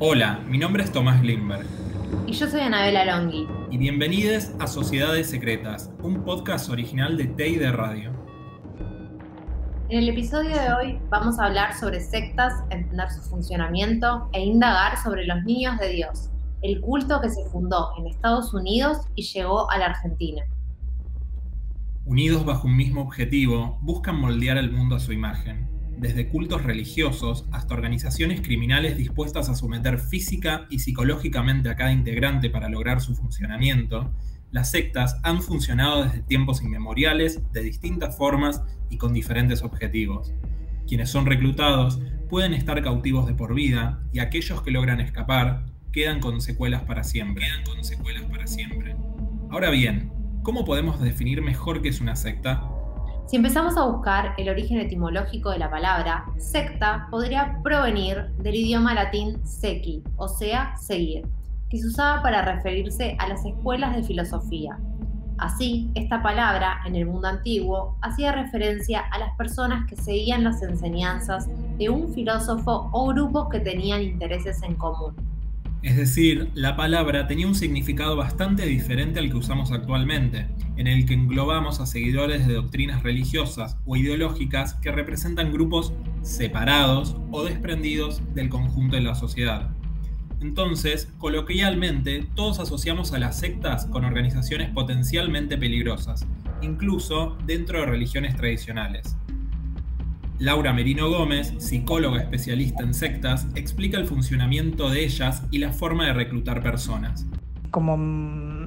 Hola, mi nombre es Tomás Glimberg. Y yo soy Anabela Longhi. Y bienvenidos a Sociedades Secretas, un podcast original de Teide Radio. En el episodio de hoy vamos a hablar sobre sectas, entender su funcionamiento e indagar sobre los niños de Dios, el culto que se fundó en Estados Unidos y llegó a la Argentina. Unidos bajo un mismo objetivo, buscan moldear el mundo a su imagen, desde cultos religiosos hasta organizaciones criminales dispuestas a someter física y psicológicamente a cada integrante para lograr su funcionamiento, las sectas han funcionado desde tiempos inmemoriales, de distintas formas y con diferentes objetivos. Quienes son reclutados pueden estar cautivos de por vida y aquellos que logran escapar quedan con secuelas para siempre. Ahora bien, ¿cómo podemos definir mejor qué es una secta? Si empezamos a buscar el origen etimológico de la palabra, secta podría provenir del idioma latín sequi, o sea, seguir, que se usaba para referirse a las escuelas de filosofía. Así, esta palabra, en el mundo antiguo, hacía referencia a las personas que seguían las enseñanzas de un filósofo o grupos que tenían intereses en común. Es decir, la palabra tenía un significado bastante diferente al que usamos actualmente, en el que englobamos a seguidores de doctrinas religiosas o ideológicas que representan grupos separados o desprendidos del conjunto de la sociedad. Entonces, coloquialmente, todos asociamos a las sectas con organizaciones potencialmente peligrosas, incluso dentro de religiones tradicionales. Laura Merino Gómez, psicóloga especialista en sectas, explica el funcionamiento de ellas y la forma de reclutar personas. Como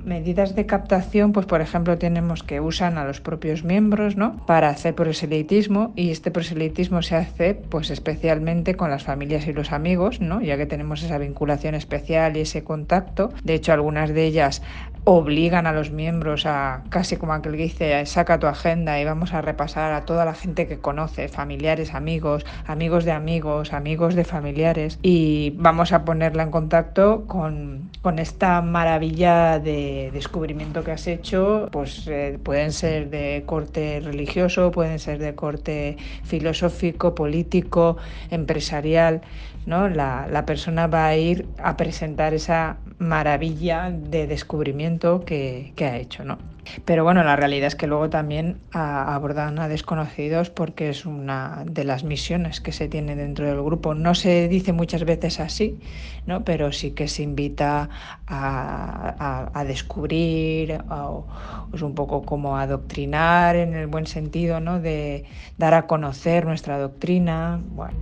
medidas de captación, pues por ejemplo tenemos que usan a los propios miembros, ¿no? Para hacer proselitismo y este proselitismo se hace pues especialmente con las familias y los amigos, ¿no? Ya que tenemos esa vinculación especial y ese contacto. De hecho, algunas de ellas obligan a los miembros a, casi como aquel que dice, saca tu agenda y vamos a repasar a toda la gente que conoce, familiares, amigos, amigos de amigos, amigos de familiares, y vamos a ponerla en contacto con, con esta maravilla de descubrimiento que has hecho, pues eh, pueden ser de corte religioso, pueden ser de corte filosófico, político, empresarial. ¿no? La, la persona va a ir a presentar esa maravilla de descubrimiento que, ha hecho, ¿no? Pero bueno, la realidad es que luego también abordan a desconocidos porque es una de las misiones que se tiene dentro del grupo. No se dice muchas veces así, ¿no? pero sí que se invita a, descubrir, o, es un poco como adoctrinar en el buen sentido, ¿no? de dar a conocer nuestra doctrina. Bueno.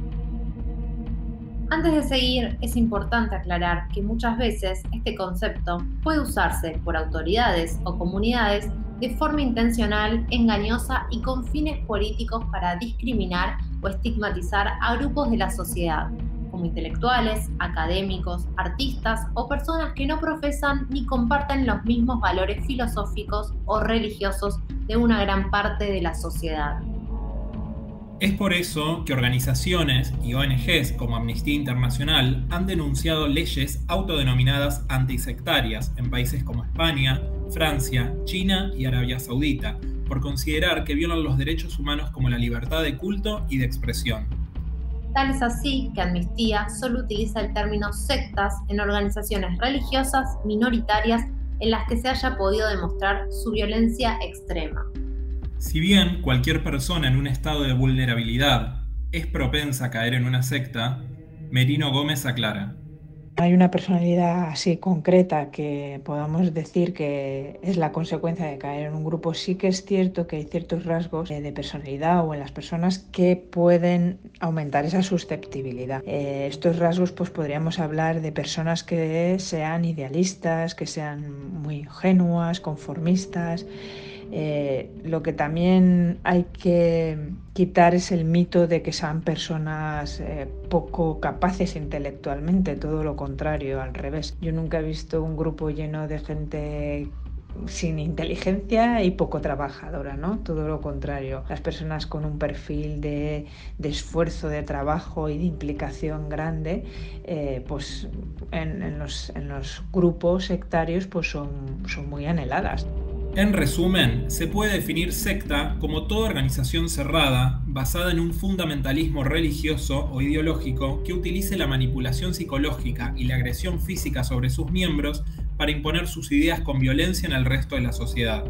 Antes de seguir, es importante aclarar que muchas veces este concepto puede usarse por autoridades o comunidades de forma intencional, engañosa y con fines políticos para discriminar o estigmatizar a grupos de la sociedad, intelectuales, académicos, artistas o personas que no profesan ni comparten los mismos valores filosóficos o religiosos de una gran parte de la sociedad. Es por eso que organizaciones y ONGs como Amnistía Internacional han denunciado leyes autodenominadas antisectarias en países como España, Francia, China y Arabia Saudita, por considerar que violan los derechos humanos como la libertad de culto y de expresión. Tal es así que Amnistía solo utiliza el término sectas en organizaciones religiosas minoritarias en las que se haya podido demostrar su violencia extrema. Si bien cualquier persona en un estado de vulnerabilidad es propensa a caer en una secta, Merino Gómez aclara. Hay una personalidad así concreta que podamos decir que es la consecuencia de caer en un grupo. Sí que es cierto que hay ciertos rasgos de personalidad o en las personas que pueden aumentar esa susceptibilidad. Eh, estos rasgos pues podríamos hablar de personas que sean idealistas, que sean muy ingenuas, conformistas eh, lo que también hay que quitar es el mito de que sean personas eh, poco capaces intelectualmente, todo lo contrario, al revés. Yo nunca he visto un grupo lleno de gente sin inteligencia y poco trabajadora, ¿no? Todo lo contrario. Las personas con un perfil de, esfuerzo, de trabajo y de implicación grande, eh, pues en, los, grupos sectarios pues son, son muy anheladas. En resumen, se puede definir secta como toda organización cerrada basada en un fundamentalismo religioso o ideológico que utilice la manipulación psicológica y la agresión física sobre sus miembros para imponer sus ideas con violencia en el resto de la sociedad.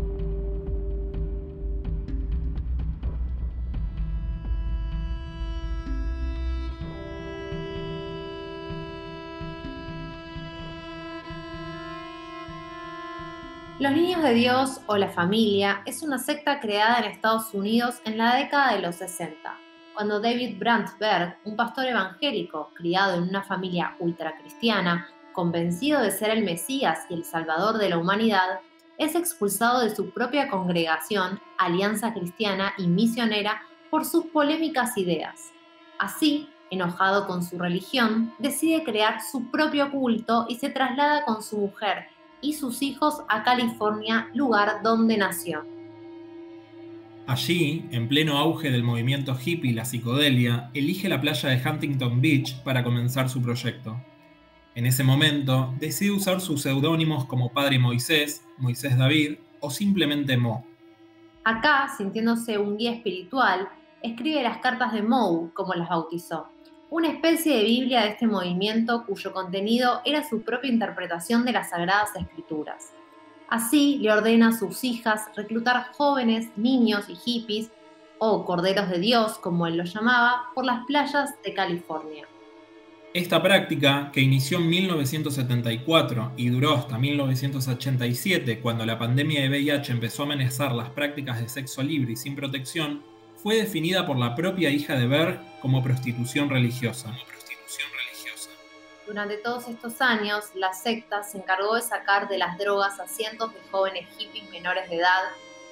Los Niños de Dios o la Familia es una secta creada en Estados Unidos en la década de los 60, cuando David Brandtberg, un pastor evangélico criado en una familia ultracristiana, convencido de ser el Mesías y el Salvador de la humanidad, es expulsado de su propia congregación, Alianza Cristiana y Misionera, por sus polémicas ideas. Así, enojado con su religión, decide crear su propio culto y se traslada con su mujer, y sus hijos a California, lugar donde nació. Allí, en pleno auge del movimiento hippie y la psicodelia, elige la playa de Huntington Beach para comenzar su proyecto. En ese momento, decide usar sus seudónimos como Padre Moisés, Moisés David o simplemente Mo. Acá, sintiéndose un guía espiritual, escribe las cartas de Mo, como las bautizó una especie de Biblia de este movimiento cuyo contenido era su propia interpretación de las Sagradas Escrituras. Así le ordena a sus hijas reclutar jóvenes, niños y hippies, o corderos de Dios, como él los llamaba, por las playas de California. Esta práctica, que inició en 1974 y duró hasta 1987, cuando la pandemia de VIH empezó a amenazar las prácticas de sexo libre y sin protección, fue definida por la propia hija de Berg como prostitución religiosa. Durante todos estos años, la secta se encargó de sacar de las drogas a cientos de jóvenes hippies menores de edad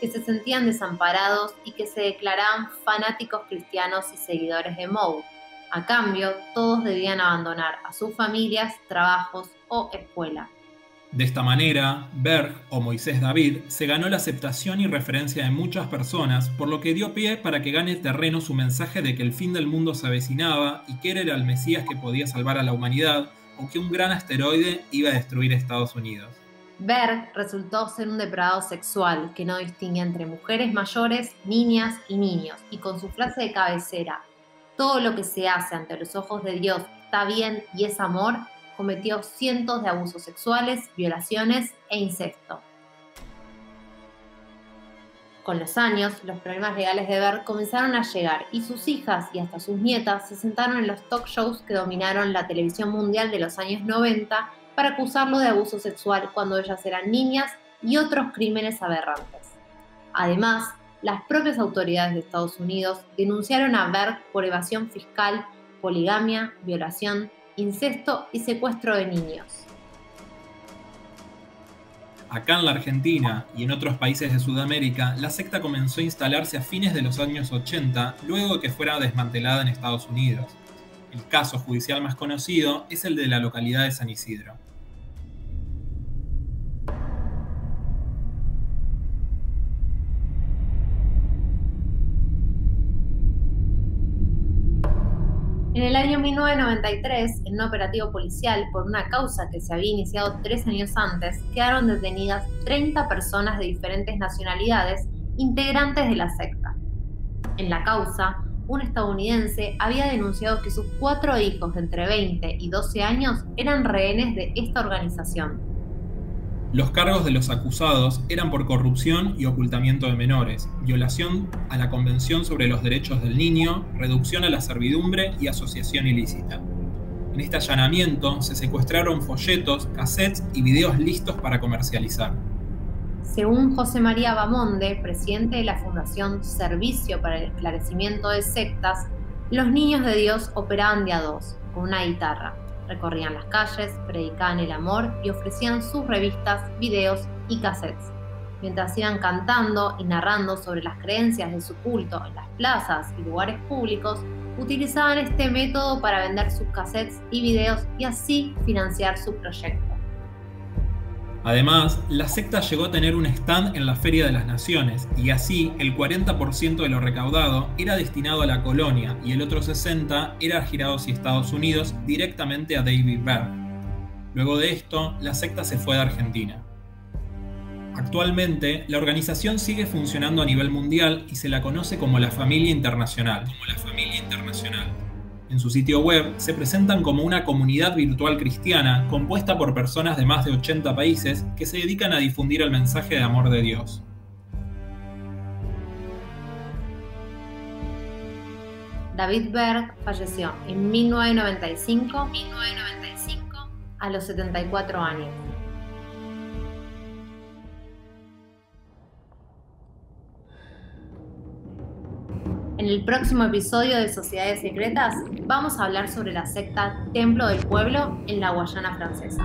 que se sentían desamparados y que se declaraban fanáticos cristianos y seguidores de Moe. A cambio, todos debían abandonar a sus familias, trabajos o escuela. De esta manera, Berg o Moisés David se ganó la aceptación y referencia de muchas personas, por lo que dio pie para que gane terreno su mensaje de que el fin del mundo se avecinaba y que era el Mesías que podía salvar a la humanidad o que un gran asteroide iba a destruir Estados Unidos. Berg resultó ser un depravado sexual que no distingue entre mujeres mayores, niñas y niños, y con su frase de cabecera, todo lo que se hace ante los ojos de Dios está bien y es amor, cometió cientos de abusos sexuales, violaciones e incesto. Con los años, los problemas legales de Berg comenzaron a llegar y sus hijas y hasta sus nietas se sentaron en los talk shows que dominaron la televisión mundial de los años 90 para acusarlo de abuso sexual cuando ellas eran niñas y otros crímenes aberrantes. Además, las propias autoridades de Estados Unidos denunciaron a Berg por evasión fiscal, poligamia, violación, incesto y secuestro de niños. Acá en la Argentina y en otros países de Sudamérica, la secta comenzó a instalarse a fines de los años 80, luego de que fuera desmantelada en Estados Unidos. El caso judicial más conocido es el de la localidad de San Isidro. En el año 1993, en un operativo policial por una causa que se había iniciado tres años antes, quedaron detenidas 30 personas de diferentes nacionalidades integrantes de la secta. En la causa, un estadounidense había denunciado que sus cuatro hijos de entre 20 y 12 años eran rehenes de esta organización. Los cargos de los acusados eran por corrupción y ocultamiento de menores, violación a la Convención sobre los Derechos del Niño, reducción a la servidumbre y asociación ilícita. En este allanamiento se secuestraron folletos, cassettes y videos listos para comercializar. Según José María Bamonde, presidente de la Fundación Servicio para el Esclarecimiento de Sectas, los niños de Dios operaban de a dos, con una guitarra, Recorrían las calles, predicaban el amor y ofrecían sus revistas, videos y cassettes. Mientras iban cantando y narrando sobre las creencias de su culto en las plazas y lugares públicos, utilizaban este método para vender sus cassettes y videos y así financiar su proyecto. Además, la secta llegó a tener un stand en la Feria de las Naciones y así el 40% de lo recaudado era destinado a la colonia y el otro 60% era girado hacia Estados Unidos directamente a David Berg. Luego de esto, la secta se fue de Argentina. Actualmente, la organización sigue funcionando a nivel mundial y se la conoce como la Familia. Como la Familia Internacional. En su sitio web se presentan como una comunidad virtual cristiana compuesta por personas de más de 80 países que se dedican a difundir el mensaje de amor de Dios. David Berg falleció en 1995, a los 74 años. En el próximo episodio de Sociedades Secretas vamos a hablar sobre la secta Templo del Pueblo en la Guayana Francesa.